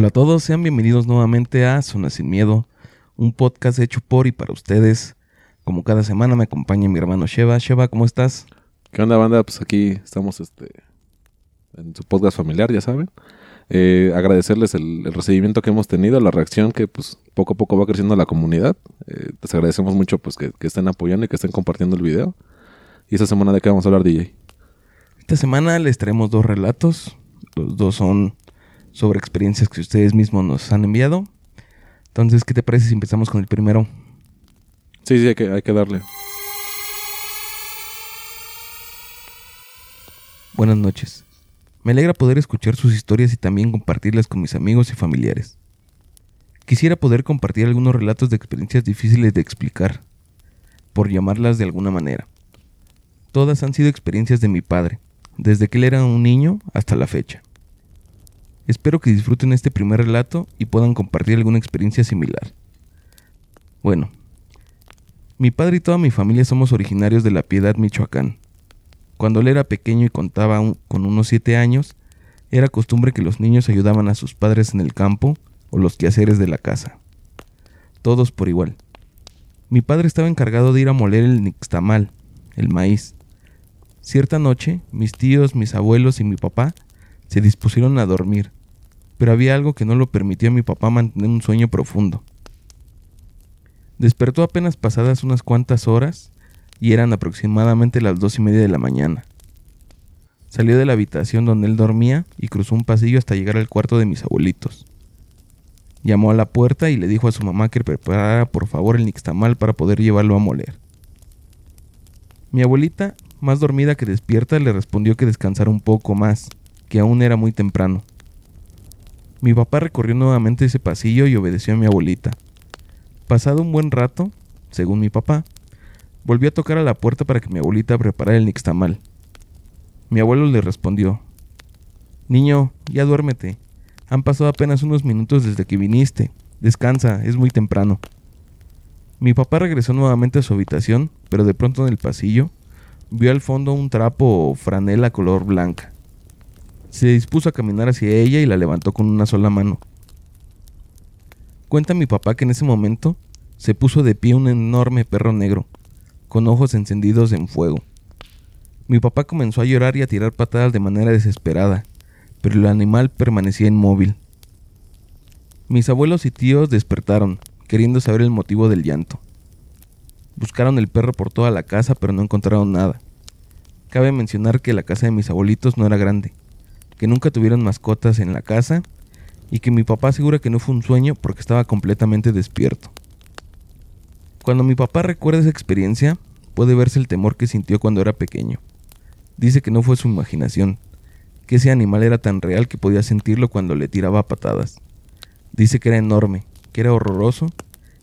Hola a todos, sean bienvenidos nuevamente a Zona Sin Miedo, un podcast hecho por y para ustedes. Como cada semana me acompaña mi hermano Sheva. Sheva, ¿cómo estás? ¿Qué onda, banda? Pues aquí estamos este, en su podcast familiar, ya saben. Eh, agradecerles el, el recibimiento que hemos tenido, la reacción que pues poco a poco va creciendo la comunidad. Eh, les agradecemos mucho pues que, que estén apoyando y que estén compartiendo el video. ¿Y esta semana de qué vamos a hablar, DJ? Esta semana les traemos dos relatos. Los dos son sobre experiencias que ustedes mismos nos han enviado. Entonces, ¿qué te parece si empezamos con el primero? Sí, sí, hay que, hay que darle. Buenas noches. Me alegra poder escuchar sus historias y también compartirlas con mis amigos y familiares. Quisiera poder compartir algunos relatos de experiencias difíciles de explicar, por llamarlas de alguna manera. Todas han sido experiencias de mi padre, desde que él era un niño hasta la fecha. Espero que disfruten este primer relato y puedan compartir alguna experiencia similar. Bueno, mi padre y toda mi familia somos originarios de La Piedad, Michoacán. Cuando él era pequeño y contaba con unos siete años, era costumbre que los niños ayudaban a sus padres en el campo o los quehaceres de la casa. Todos por igual. Mi padre estaba encargado de ir a moler el nixtamal, el maíz. Cierta noche, mis tíos, mis abuelos y mi papá se dispusieron a dormir, pero había algo que no lo permitió a mi papá mantener un sueño profundo. Despertó apenas pasadas unas cuantas horas y eran aproximadamente las dos y media de la mañana. Salió de la habitación donde él dormía y cruzó un pasillo hasta llegar al cuarto de mis abuelitos. Llamó a la puerta y le dijo a su mamá que preparara por favor el nixtamal para poder llevarlo a moler. Mi abuelita, más dormida que despierta, le respondió que descansara un poco más, que aún era muy temprano. Mi papá recorrió nuevamente ese pasillo y obedeció a mi abuelita. Pasado un buen rato, según mi papá, volvió a tocar a la puerta para que mi abuelita preparara el nixtamal. Mi abuelo le respondió, Niño, ya duérmete. Han pasado apenas unos minutos desde que viniste. Descansa, es muy temprano. Mi papá regresó nuevamente a su habitación, pero de pronto en el pasillo vio al fondo un trapo o franela color blanca. Se dispuso a caminar hacia ella y la levantó con una sola mano. Cuenta mi papá que en ese momento se puso de pie un enorme perro negro, con ojos encendidos en fuego. Mi papá comenzó a llorar y a tirar patadas de manera desesperada, pero el animal permanecía inmóvil. Mis abuelos y tíos despertaron, queriendo saber el motivo del llanto. Buscaron el perro por toda la casa, pero no encontraron nada. Cabe mencionar que la casa de mis abuelitos no era grande, que nunca tuvieron mascotas en la casa y que mi papá asegura que no fue un sueño porque estaba completamente despierto. Cuando mi papá recuerda esa experiencia, puede verse el temor que sintió cuando era pequeño. Dice que no fue su imaginación, que ese animal era tan real que podía sentirlo cuando le tiraba patadas. Dice que era enorme, que era horroroso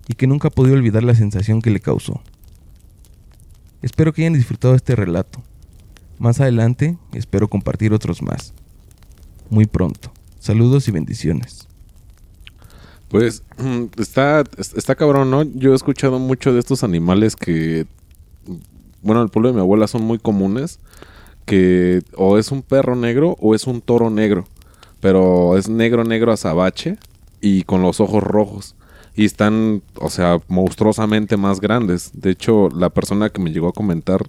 y que nunca podido olvidar la sensación que le causó. Espero que hayan disfrutado este relato. Más adelante espero compartir otros más. Muy pronto. Saludos y bendiciones. Pues está, está cabrón, ¿no? Yo he escuchado mucho de estos animales que, bueno, en el pueblo de mi abuela son muy comunes, que o es un perro negro o es un toro negro, pero es negro, negro azabache y con los ojos rojos. Y están, o sea, monstruosamente más grandes. De hecho, la persona que me llegó a comentar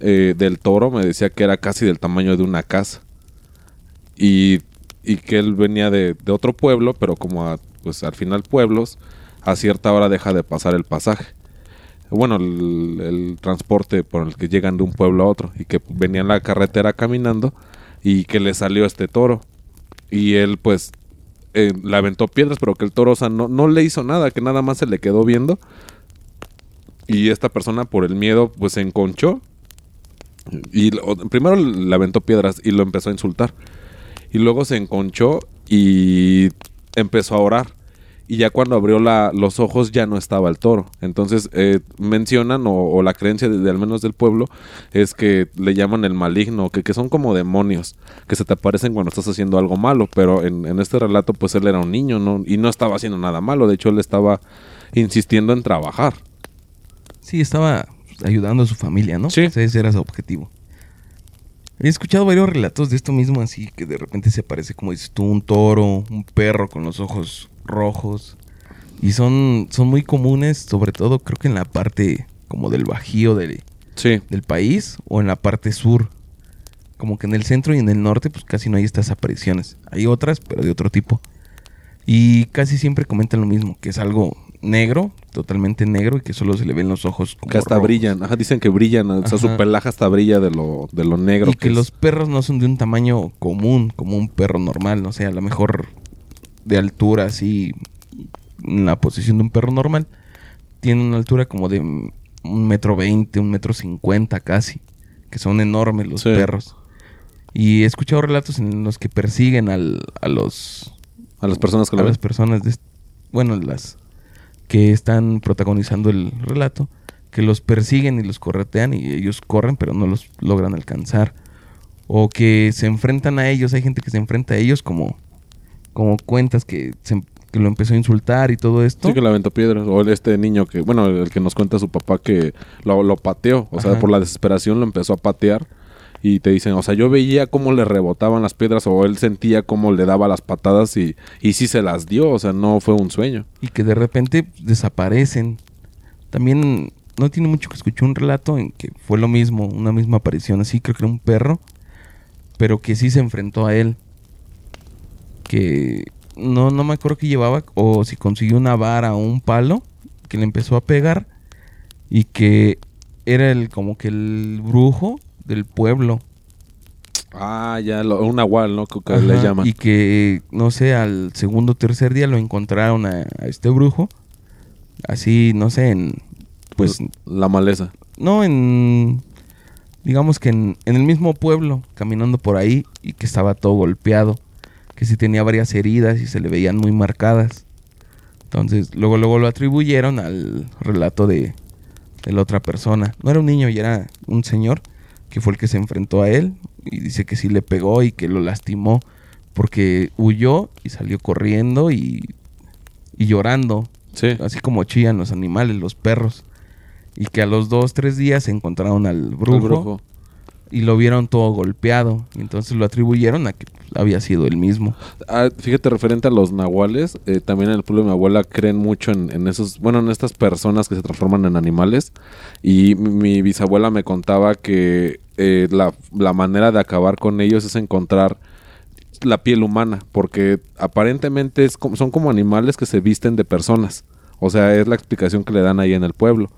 eh, del toro me decía que era casi del tamaño de una casa. Y, y que él venía de, de otro pueblo, pero como pues al final pueblos, a cierta hora deja de pasar el pasaje. Bueno, el, transporte por el que llegan de un pueblo a otro. Y que venía en la carretera caminando y que le salió este toro. Y él pues eh, le aventó piedras, pero que el toro, no, no le hizo nada, que nada más se le quedó viendo. Y esta persona por el miedo pues se enconchó. Y primero le aventó piedras y lo empezó a insultar. Y luego se enconchó y empezó a orar. y ya cuando abrió la, los ojos ya no estaba el toro. Entonces eh, mencionan, o, la creencia de, al menos del pueblo, es que le llaman el maligno, que, que son como demonios, que se te aparecen cuando estás haciendo algo malo, pero en, en este relato pues él era un niño ¿no? y no estaba haciendo nada malo, de hecho él estaba insistiendo en trabajar. Sí, estaba ayudando a su familia, ¿no? Sí. ese era su objetivo. He escuchado varios relatos de esto mismo, así que de repente se aparece, como dices tú, un toro, un perro con los ojos rojos. Y son, son muy comunes, sobre todo creo que en la parte como del bajío del, del país o en la parte sur. Como que en el centro y en el norte pues casi no hay estas apariciones. Hay otras, pero de otro tipo. Y casi siempre comentan lo mismo, que es algo negro, totalmente negro y que solo se le ven los ojos como que hasta brillan, ajá, dicen que brillan, o sea, su pelaje hasta brilla de lo, de lo negro. Y que, los perros no son de un tamaño común, como un perro normal, no sé, a lo mejor de altura así, en la posición de un perro normal, tiene una altura como de un metro veinte, un metro cincuenta casi, que son enormes los perros. Y he escuchado relatos en los que persiguen al, a los... A las personas que A las personas de... Bueno, las que están protagonizando el relato, que los persiguen y los corretean y ellos corren pero no los logran alcanzar. O que se enfrentan a ellos, hay gente que se enfrenta a ellos como, como cuentas que, lo empezó a insultar y todo esto. Sí, que le aventó piedras. O este niño que, bueno, el que nos cuenta su papá que lo, lo pateó. O sea, por la desesperación lo empezó a patear y te dicen, o sea, yo veía cómo le rebotaban las piedras o él sentía cómo le daba las patadas y, y sí se las dio, o sea, no fue un sueño. Y que de repente desaparecen. También no tiene mucho que escuchar un relato en que fue lo mismo, una misma aparición, así creo que era un perro, pero que sí se enfrentó a él. Que no, no me acuerdo que llevaba, o si consiguió una vara o un palo, que le empezó a pegar y que era el como que el brujo del pueblo. Ah, ya, lo, un nahual, ¿no? Que le llaman. Y que, no sé, al segundo o tercer día lo encontraron a, este brujo. Así, no sé, en. Pues. La maleza. No, en. Digamos que en, en el mismo pueblo, caminando por ahí, y que estaba todo golpeado. Que sí tenía varias heridas y se le veían muy marcadas. Entonces, luego, luego lo atribuyeron al relato de, de la otra persona. No era un niño, y era un señor que fue el que se enfrentó a él y dice que sí le pegó y que lo lastimó porque huyó y salió corriendo y, y llorando. Sí. Así como chillan los animales, los perros. Y que a los dos, tres días se encontraron al brujo, y lo vieron todo golpeado. Entonces lo atribuyeron a que había sido el mismo. Ah, fíjate, referente a los nahuales, eh, también en el pueblo de mi abuela creen mucho en, esos, bueno, en estas personas que se transforman en animales. Y mi, bisabuela me contaba que eh, la, la manera de acabar con ellos es encontrar la piel humana, porque aparentemente es son como animales que se visten de personas. O sea, es la explicación que le dan ahí en el pueblo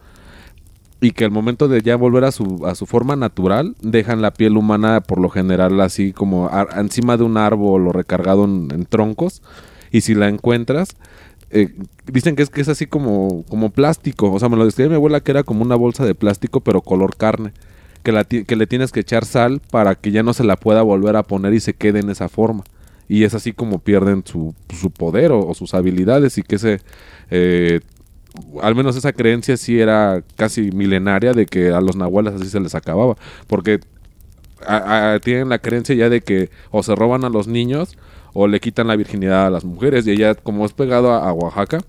y que al momento de ya volver a su, a su forma natural, dejan la piel humana por lo general así como encima de un árbol o recargado en, troncos. Y si la encuentras, eh, dicen que es, que es así como, como plástico. O sea, me lo describe mi abuela que era como una bolsa de plástico, pero color carne. Que, la, que le tienes que echar sal para que ya no se la pueda volver a poner y se quede en esa forma. Y es así como pierden su, su poder o, sus habilidades y que ese eh, al menos esa creencia sí era casi milenaria de que a los nahuales así se les acababa. Porque tienen la creencia ya de que o se roban a los niños o le quitan la virginidad a las mujeres. Y ella, como es pegado a, Oaxaca,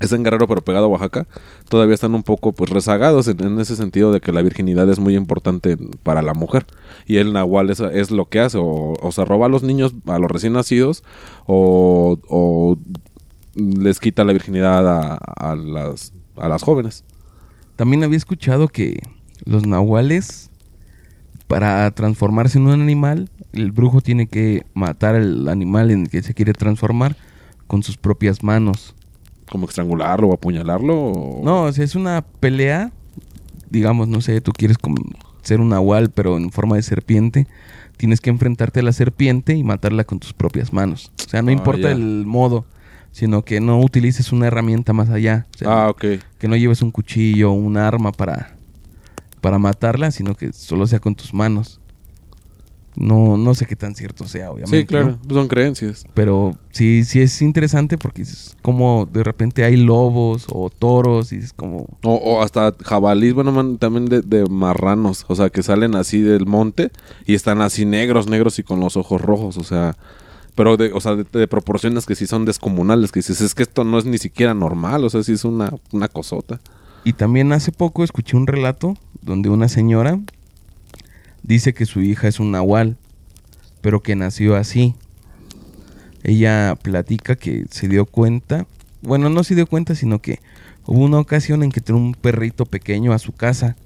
es en Guerrero pero pegado a Oaxaca, todavía están un poco pues rezagados en, ese sentido de que la virginidad es muy importante para la mujer. Y el nahual es, lo que hace, o, se roba a los niños, a los recién nacidos, o, o les quita la virginidad a, las, a las jóvenes. También había escuchado que los nahuales, para transformarse en un animal, el brujo tiene que matar al animal en el que se quiere transformar con sus propias manos. ¿Como estrangularlo o apuñalarlo? No, o sea, es una pelea. Digamos, no sé, tú quieres ser un nahual, pero en forma de serpiente. Tienes que enfrentarte a la serpiente y matarla con tus propias manos. O sea, no ah, importa el modo sino que no utilices una herramienta más allá. ah, ok. Que no lleves un cuchillo o un arma para, para matarla, sino que solo sea con tus manos. No, no sé qué tan cierto sea, obviamente. Sí, claro, ¿no? pues son creencias. Pero sí, sí es interesante porque es como de repente hay lobos o toros y es como... O, o hasta jabalís, bueno, man, también de, de marranos, o sea, que salen así del monte y están así negros, negros y con los ojos rojos, o sea, pero de, o sea, de, de proporciones que sí son descomunales, que dices, es que esto no es ni siquiera normal, o sea, sí es una, una cosota. Y también hace poco escuché un relato donde una señora dice que su hija es un nahual, pero que nació así. Ella platica que se dio cuenta, bueno, no se dio cuenta, sino que hubo una ocasión en que tuvo un perrito pequeño a su casa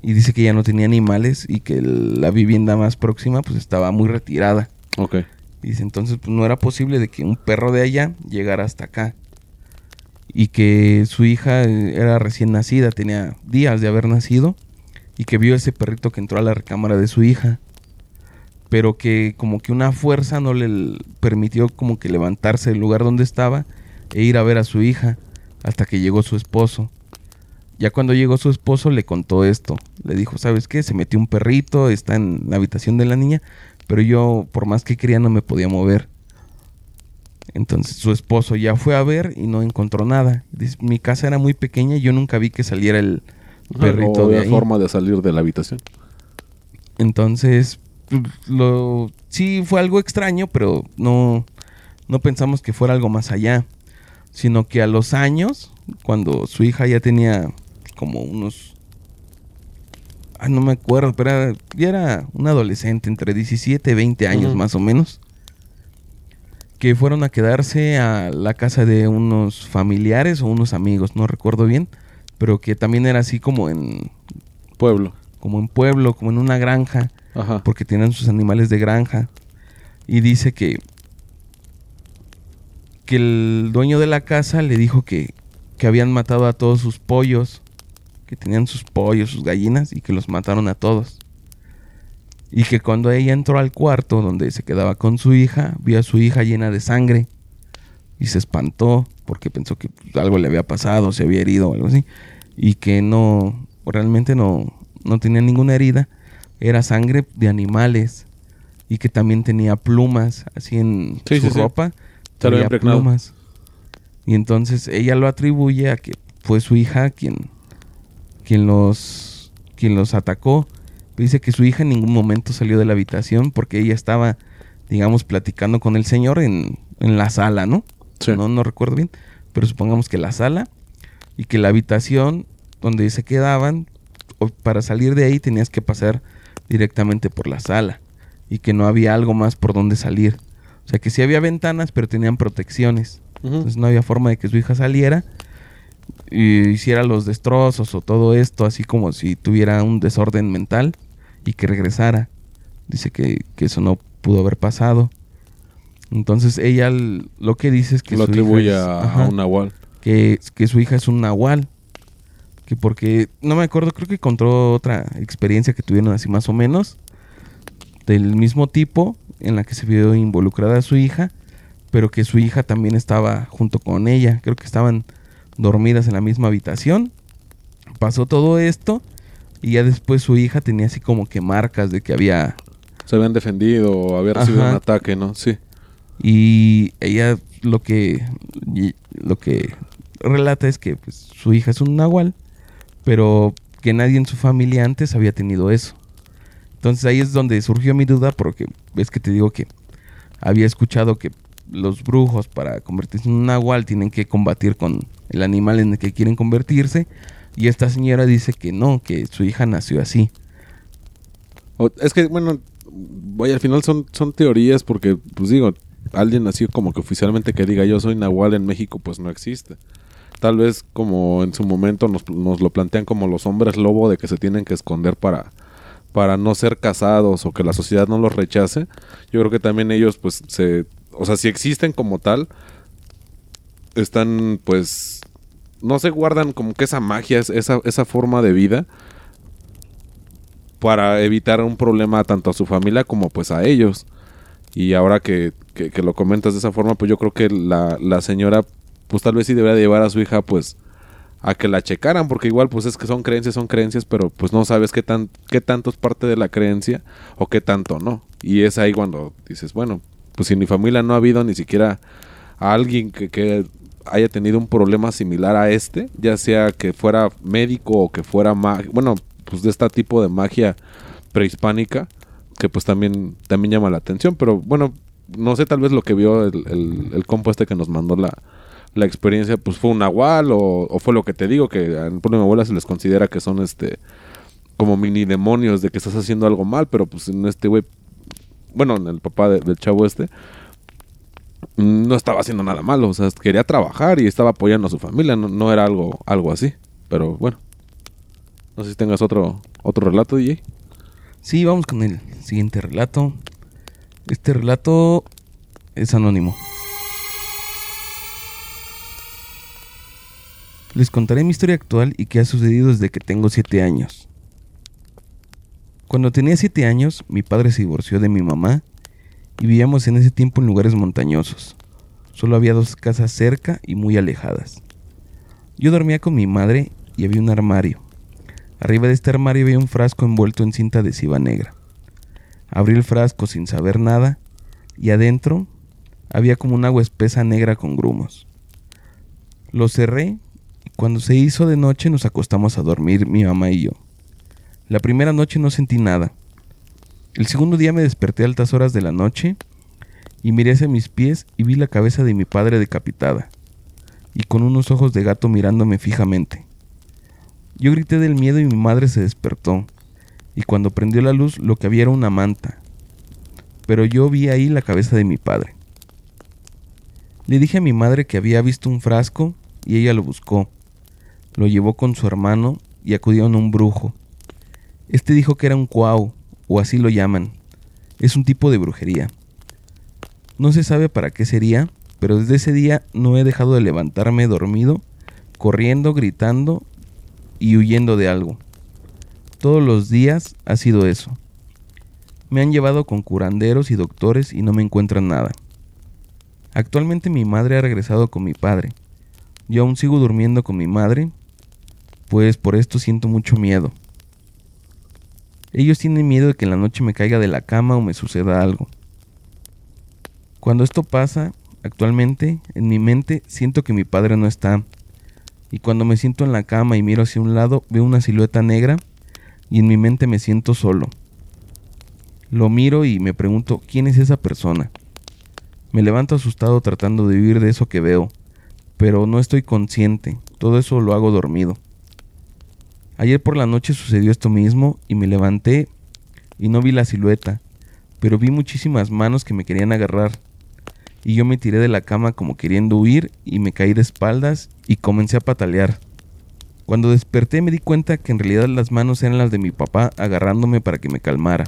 y dice que ya no tenía animales y que la vivienda más próxima pues estaba muy retirada. Ok. Dice, entonces pues, no era posible de que un perro de allá llegara hasta acá. Y que su hija eh, era recién nacida, tenía días de haber nacido. Y que vio ese perrito que entró a la recámara de su hija. Pero que como que una fuerza no le permitió como que levantarse del lugar donde estaba e ir a ver a su hija. Hasta que llegó su esposo. Ya cuando llegó su esposo le contó esto. Le dijo, ¿sabes qué? Se metió un perrito, está en la habitación de la niña, pero yo por más que quería no me podía mover. Entonces su esposo ya fue a ver y no encontró nada. Dice, mi casa era muy pequeña y yo nunca vi que saliera el perrito o de ahí. forma de salir de la habitación. Entonces, lo sí fue algo extraño, pero no no pensamos que fuera algo más allá, sino que a los años, cuando su hija ya tenía como unos ah, no me acuerdo, pero era, ya era un adolescente entre 17 y 20 años más o menos. Que fueron a quedarse a la casa de unos familiares o unos amigos, no recuerdo bien, pero que también era así como en Pueblo. como en pueblo, como en una granja, Ajá. porque tienen sus animales de granja. Y dice que, que el dueño de la casa le dijo que, que habían matado a todos sus pollos, que tenían sus pollos, sus gallinas, y que los mataron a todos. Y que cuando ella entró al cuarto donde se quedaba con su hija, vio a su hija llena de sangre. Y se espantó porque pensó que pues, algo le había pasado, se había herido o algo así. Y que no, realmente no, no tenía ninguna herida. Era sangre de animales. Y que también tenía plumas, así en Sí, su sí, ropa. Impregnado. plumas. Y entonces ella lo atribuye a que fue su hija quien, quien los, quien los atacó. Dice que su hija en ningún momento salió de la habitación porque ella estaba, digamos, platicando con el señor en, en la sala, ¿no? Sí. No, no recuerdo bien, pero supongamos que la sala y que la habitación donde se quedaban, para salir de ahí tenías que pasar directamente por la sala y que no había algo más por donde salir. O sea que sí había ventanas, pero tenían protecciones. Entonces no había forma de que su hija saliera y hiciera los destrozos o todo esto, así como si tuviera un desorden mental y que regresara. Dice que, que eso no pudo haber pasado. Entonces ella lo que dice es que lo su atribuye hija es- a, ajá, a un nahual. que, que su hija es un nahual. Que porque, no me acuerdo, creo que contó otra experiencia que tuvieron así más o menos. Del mismo tipo, en la que se vio involucrada su hija. Pero que su hija también estaba junto con ella. Creo que estaban dormidas en la misma habitación. Pasó todo esto. Y ya después su hija tenía así como que marcas de que había Se habían defendido o había recibido Ajá. un ataque, ¿no? Sí. Y ella lo que lo que relata es que pues, su hija es un nahual, pero que nadie en su familia antes había tenido eso. Entonces ahí es donde surgió mi duda porque ves que te digo que había escuchado que los brujos para convertirse en un nahual tienen que combatir con el animal en el que quieren convertirse y esta señora dice que no, que su hija nació así. Es que, bueno, vaya, al final son, son teorías porque, pues digo, alguien así como que oficialmente que diga yo soy Nahual en México, pues no existe. Tal vez como en su momento nos, nos lo plantean como los hombres lobo de que se tienen que esconder para, para no ser casados o que la sociedad no los rechace. Yo creo que también ellos, pues, se... O sea, si existen como tal, están, pues... No se guardan como que esa magia, esa, esa forma de vida para evitar un problema tanto a su familia como pues a ellos. Y ahora que, que- lo comentas de esa forma, pues yo creo que la, la señora, pues tal vez sí debería llevar a su hija pues a que la checaran, porque igual pues es que son creencias, son creencias, pero pues no sabes qué, tan, qué tanto es parte de la creencia o qué tanto no. Y es ahí cuando dices, bueno, pues en mi familia no ha habido ni siquiera a alguien que haya tenido un problema similar a este, ya sea que fuera médico o que fuera, bueno, pues de este tipo de magia prehispánica, que pues también, también llama la atención, pero bueno, no sé, tal vez lo que vio el, el, el este que nos mandó la, la experiencia, pues fue un nahual o, fue lo que te digo, que en pueblo de abuela se les considera que son este como mini demonios de que estás haciendo algo mal, pero pues en este güey, bueno, en el papá del chavo este, no estaba haciendo nada malo, o sea, quería trabajar y estaba apoyando a su familia, no, era algo, algo así, pero bueno. No sé si tengas otro, otro relato, DJ. Sí, vamos con el siguiente relato. Este relato es anónimo. Les contaré mi historia actual y qué ha sucedido desde que tengo 7 años. Cuando tenía 7 años, mi padre se divorció de mi mamá y vivíamos en ese tiempo en lugares montañosos. Solo había dos casas cerca y muy alejadas. Yo dormía con mi madre y había un armario. Arriba de este armario había un frasco envuelto en cinta adhesiva negra. Abrí el frasco sin saber nada y adentro había como un agua espesa negra con grumos. Lo cerré y cuando se hizo de noche nos acostamos a dormir mi mamá y yo. La primera noche no sentí nada. El segundo día me desperté a altas horas de la noche y miré hacia mis pies y vi la cabeza de mi padre decapitada y con unos ojos de gato mirándome fijamente. Yo grité del miedo y mi madre se despertó, y cuando prendió la luz lo que había era una manta, pero yo vi ahí la cabeza de mi padre. Le dije a mi madre que había visto un frasco y ella lo buscó, lo llevó con su hermano y acudieron a un brujo. Este dijo que era un cuau, o así lo llaman. Es un tipo de brujería. No se sabe para qué sería, pero desde ese día no he dejado de levantarme dormido, corriendo, gritando y huyendo de algo. Todos los días ha sido eso. Me han llevado con curanderos y doctores y no me encuentran nada. Actualmente mi madre ha regresado con mi padre. Yo aún sigo durmiendo con mi madre, pues por esto siento mucho miedo. Ellos tienen miedo de que en la noche me caiga de la cama o me suceda algo. Cuando esto pasa, actualmente, en mi mente siento que mi padre no está, y cuando me siento en la cama y miro hacia un lado, veo una silueta negra y en mi mente me siento solo. Lo miro y me pregunto, ¿quién es esa persona? Me levanto asustado tratando de vivir de eso que veo, pero no estoy consciente, todo eso lo hago dormido. Ayer por la noche sucedió esto mismo y me levanté y no vi la silueta, pero vi muchísimas manos que me querían agarrar y yo me tiré de la cama como queriendo huir y me caí de espaldas y comencé a patalear. Cuando desperté me di cuenta que en realidad las manos eran las de mi papá agarrándome para que me calmara.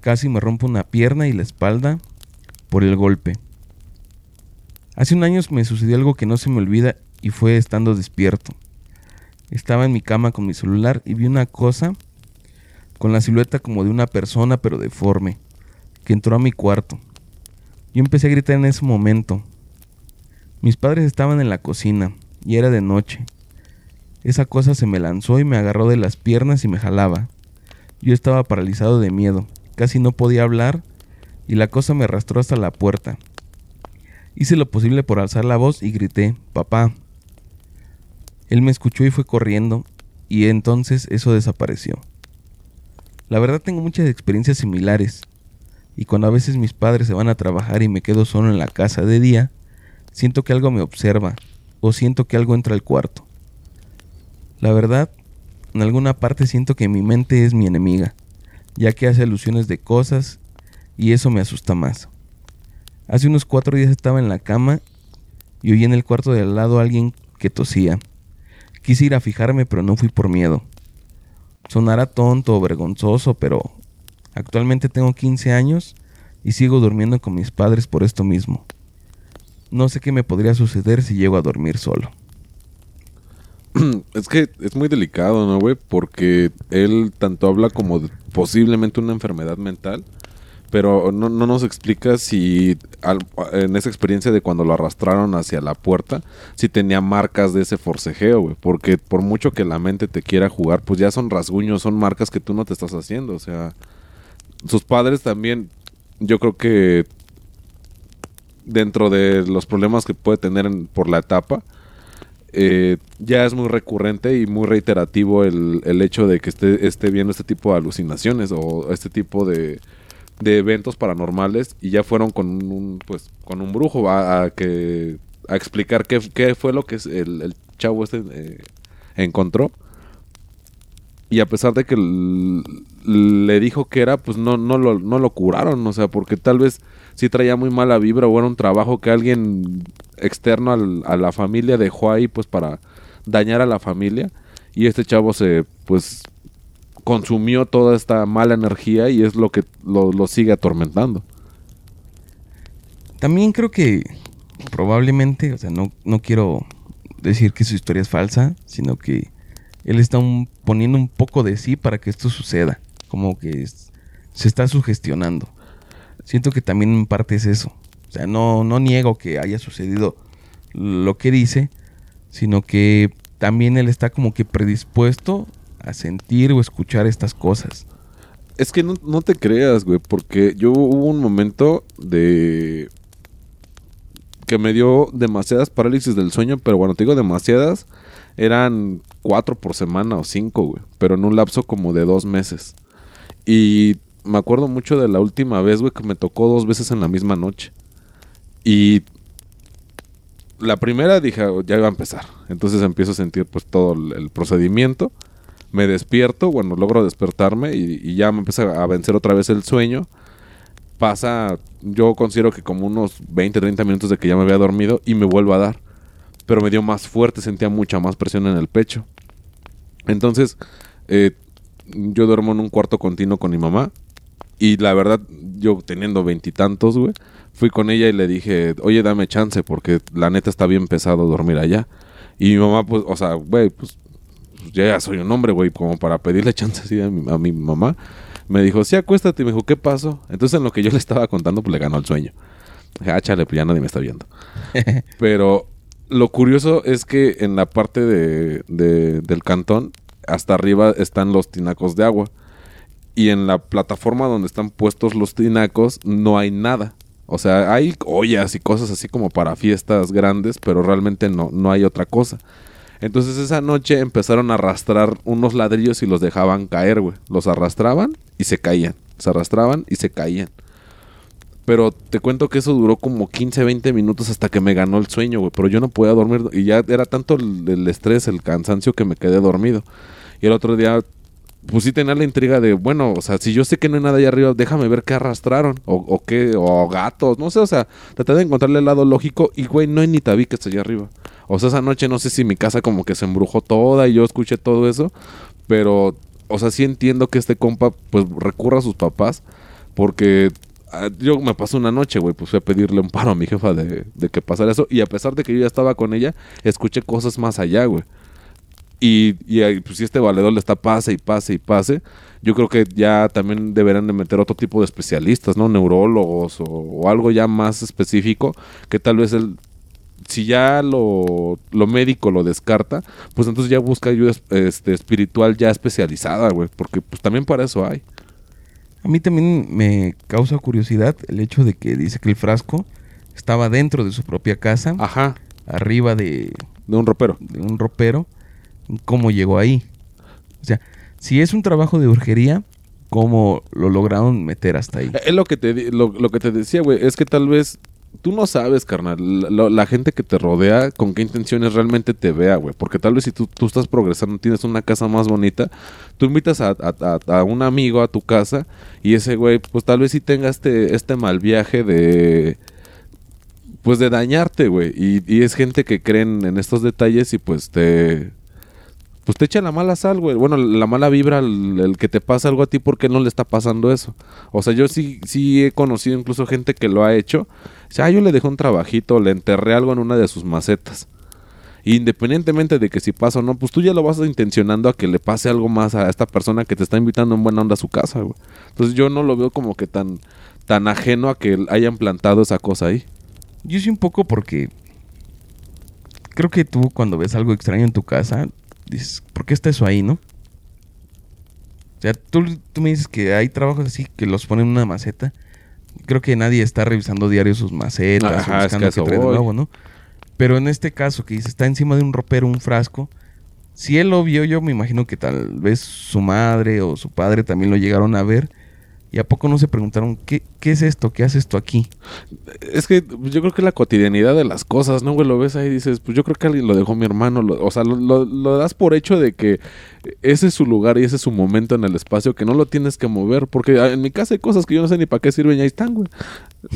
Casi me rompo una pierna y la espalda por el golpe. Hace un año me sucedió algo que no se me olvida y fue estando despierto. Estaba en mi cama con mi celular y vi una cosa con la silueta como de una persona pero deforme, que entró a mi cuarto. Yo empecé a gritar en ese momento. Mis padres estaban en la cocina y era de noche. Esa cosa se me lanzó y me agarró de las piernas y me jalaba. Yo estaba paralizado de miedo, casi no podía hablar y la cosa me arrastró hasta la puerta. Hice lo posible por alzar la voz y grité, papá. Él me escuchó y fue corriendo y entonces eso desapareció. La verdad tengo muchas experiencias similares y cuando a veces mis padres se van a trabajar y me quedo solo en la casa de día, siento que algo me observa o siento que algo entra al cuarto. La verdad, en alguna parte siento que mi mente es mi enemiga, ya que hace alusiones de cosas y eso me asusta más. Hace unos cuatro días estaba en la cama y oí en el cuarto de al lado a alguien que tosía. Quise ir a fijarme, pero no fui por miedo. Sonará tonto o vergonzoso, pero Actualmente tengo 15 años y sigo durmiendo con mis padres por esto mismo. No sé qué me podría suceder si llego a dormir solo. Es que es muy delicado, ¿no, güey? Porque él tanto habla como de posiblemente una enfermedad mental, pero no, no nos explica si al- en esa experiencia de cuando lo arrastraron hacia la puerta, si tenía marcas de ese forcejeo, güey. Porque por mucho que la mente te quiera jugar, pues ya son rasguños, son marcas que tú no te estás haciendo. O sea, sus padres también, yo creo que dentro de los problemas que puede tener en- por la etapa, eh, ya es muy recurrente y muy reiterativo el, el hecho de que esté, esté viendo este tipo de alucinaciones o este tipo de, de eventos paranormales y ya fueron con un pues con un brujo a, a que a explicar qué, qué fue lo que el, chavo este eh, encontró. Y a pesar de que le dijo que era pues no no lo, no lo curaron o sea porque tal vez sí traía muy mala vibra o era un trabajo que alguien externo al- a la familia dejó ahí pues para dañar a la familia. Y este chavo se pues consumió toda esta mala energía y es lo que lo, lo sigue atormentando. También creo que probablemente, o sea, no, no quiero decir que su historia es falsa, sino que él está poniendo un poco de sí para que esto suceda. Como que se está sugestionando. Siento que también en parte es eso. O sea, no, no niego que haya sucedido lo que dice, sino que también él está como que predispuesto a sentir o escuchar estas cosas. Es que no, no te creas, güey, porque yo hubo un momento de que me dio demasiadas parálisis del sueño, pero bueno, te digo demasiadas, eran cuatro por semana o cinco, güey, pero en un lapso como de dos meses. Y me acuerdo mucho de la última vez, güey, que me tocó dos veces en la misma noche. Y la primera dije, "Oh, ya iba a empezar. Entonces empiezo a sentir pues todo el procedimiento. Me despierto, bueno, logro despertarme y, ya me empieza a vencer otra vez el sueño. Pasa, yo considero que como unos 20, 30 minutos de que ya me había dormido y me vuelvo a dar. Pero me dio más fuerte, sentía mucha más presión en el pecho. Entonces, eh, yo duermo en un cuarto continuo con mi mamá. Y la verdad, yo teniendo veintitantos, güey, fui con ella y le dije, oye, dame chance, porque la neta está bien pesado dormir allá. Y mi mamá, pues, o sea, güey, pues, yo ya soy un hombre, güey, como para pedirle chance así a mi, a mi mamá. Me dijo, sí, acuéstate. Y me dijo, ¿qué pasó? Entonces, en lo que yo le estaba contando, pues le ganó el sueño. Dije, ah, chale, pues ya nadie me está viendo. Pero lo curioso es que en la parte de, de- del cantón, hasta arriba están los tinacos de agua. Y en la plataforma donde están puestos los tinacos no hay nada. O sea, hay ollas y cosas así como para fiestas grandes, pero realmente no, no hay otra cosa. Entonces esa noche empezaron a arrastrar unos ladrillos y los dejaban caer, güey. Los arrastraban y se caían. Se arrastraban y se caían. Pero te cuento que eso duró como 15, 20 minutos hasta que me ganó el sueño, güey. Pero yo no podía dormir. Y ya era tanto el, estrés, el cansancio que me quedé dormido. Y el otro día, pues sí tenía la intriga de, bueno, o sea, si yo sé que no hay nada allá arriba, déjame ver qué arrastraron. O, o qué, o gatos, no sé, o sea, traté de encontrarle el lado lógico. Y, güey, no hay ni tabiques allá arriba. O sea, esa noche no sé si mi casa como que se embrujó toda y yo escuché todo eso. Pero, o sea, sí entiendo que este compa, pues recurra a sus papás. Porque ah, yo me pasó una noche, güey, pues fui a pedirle un paro a mi jefa de, de que pasara eso. Y a pesar de que yo ya estaba con ella, escuché cosas más allá, güey. Y, y pues si este valedor le está pase y pase y pase, yo creo que ya también deberán de meter otro tipo de especialistas, ¿no? Neurólogos o, o algo ya más específico, que tal vez el, si ya lo, lo médico lo descarta, pues entonces ya busca ayuda es- este, espiritual ya especializada, güey, porque pues también para eso hay. A mí también me causa curiosidad el hecho de que dice que el frasco estaba dentro de su propia casa, Ajá, arriba de, de un ropero. de un ropero. ¿Cómo llegó ahí? O sea, si es un trabajo de brujería, ¿cómo lo lograron meter hasta ahí? Es lo que te, lo, lo que te decía, güey. Es que tal vez tú no sabes, carnal. La, gente que te rodea, con qué intenciones realmente te vea, güey. Porque tal vez si tú, tú estás progresando, tienes una casa más bonita, tú invitas a- a un amigo a tu casa y ese güey, pues tal vez sí tenga este, este mal viaje de. Pues de dañarte, güey. Y, y es gente que creen en estos detalles y pues te. Pues te echa la mala sal, güey. Bueno, la mala vibra, el, que te pasa algo a ti porque no le está pasando eso. O sea, yo sí, sí he conocido incluso gente que lo ha hecho. O sea, ah, yo le dejé un trabajito, le enterré algo en una de sus macetas. Independientemente de que si pasa o no, pues tú ya lo vas intencionando a que le pase algo más a esta persona que te está invitando en buena onda a su casa, güey. Entonces yo no lo veo como que tan, tan ajeno a que hayan plantado esa cosa ahí. Yo sí un poco porque creo que tú cuando ves algo extraño en tu casa, dices, ¿por qué está eso ahí, no? O sea, tú, tú me dices que hay trabajos así que los ponen en una maceta. Creo que nadie está revisando diario sus macetas Ajá, o es que buscando qué trae de nuevo, ¿no? Pero en este caso, que dice, está encima de un ropero, un frasco. Si él lo vio, yo me imagino que tal vez su madre o su padre también lo llegaron a ver. ¿Y a poco no se preguntaron, ¿qué, qué es esto? ¿Qué hace esto aquí? Es que yo creo que la cotidianidad de las cosas, ¿no, güey? Lo ves ahí y dices, pues yo creo que alguien lo dejó mi hermano. lo- o sea, lo, lo- lo das por hecho de que ese es su lugar y ese es su momento en el espacio, que no lo tienes que mover. Porque ah, en mi casa hay cosas que yo no sé ni para qué sirven y ahí están, güey.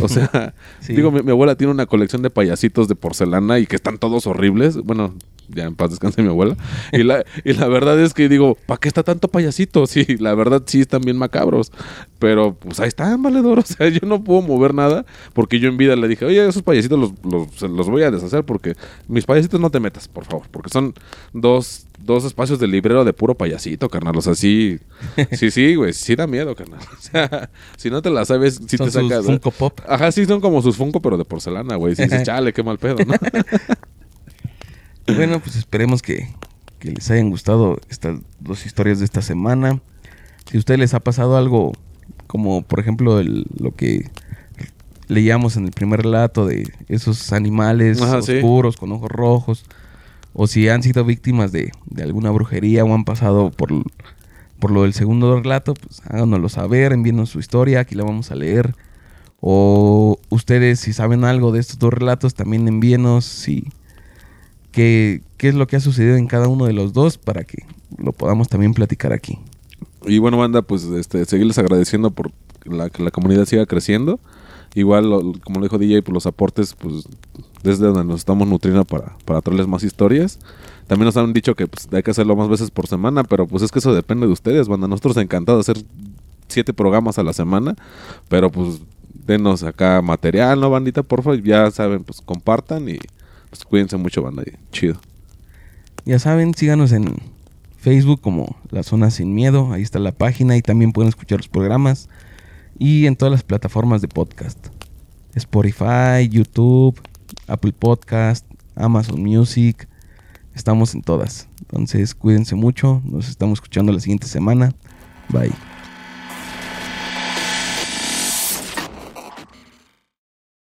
O sea, Sí. digo, mi, mi abuela tiene una colección de payasitos de porcelana y que están todos horribles. Bueno, ya en paz descanse mi abuela. Y la, y la verdad es que digo, ¿para qué está tanto payasito? Sí, la verdad sí están bien macabros. Pero pues ahí están, valedor. Sea, yo no puedo mover nada porque yo en vida le dije, oye, esos payasitos los, los, los voy a deshacer porque mis payasitos no te metas, por favor. Porque son dos, dos espacios de librero de puro payasito, carnal. O sea, sí, sí, sí, güey, sí da miedo, carnal. O sea, si no te la sabes, sí Son te sus sacas. Funko Pop. Ajá, sí, son como sus Funko, pero de porcelana, güey. Sí, dices, chale, qué mal pedo, ¿no? Bueno, pues esperemos que, que les hayan gustado estas dos historias de esta semana. Si a ustedes les ha pasado algo como, por ejemplo, el- lo que leíamos en el primer relato de esos animales Ajá, sí. oscuros con ojos rojos, o si han sido víctimas de, de alguna brujería o han pasado por, por lo del segundo relato, pues háganoslo saber, envíenos su historia, aquí la vamos a leer. O ustedes, si saben algo de estos dos relatos, también envíenos si qué, qué es lo que ha sucedido en cada uno de los dos para que lo podamos también platicar aquí. Y bueno, banda, pues este, seguirles agradeciendo por la, que la comunidad siga creciendo. Igual, como lo dijo DJ, pues los aportes, pues desde donde nos estamos nutriendo para, para traerles más historias. También nos han dicho que pues, hay que hacerlo más veces por semana, pero pues es que eso depende de ustedes, banda. Nosotros encantados de hacer siete programas a la semana, pero pues denos acá material, ¿no, bandita? Por favor, ya saben, pues compartan y pues cuídense mucho, banda. chido. Ya saben, síganos en Facebook como La Zona Sin Miedo, ahí está la página y también pueden escuchar los programas y en todas las plataformas de podcast. Spotify, YouTube, Apple Podcast, Amazon Music, estamos en todas. Entonces cuídense mucho, nos estamos escuchando la siguiente semana. Bye.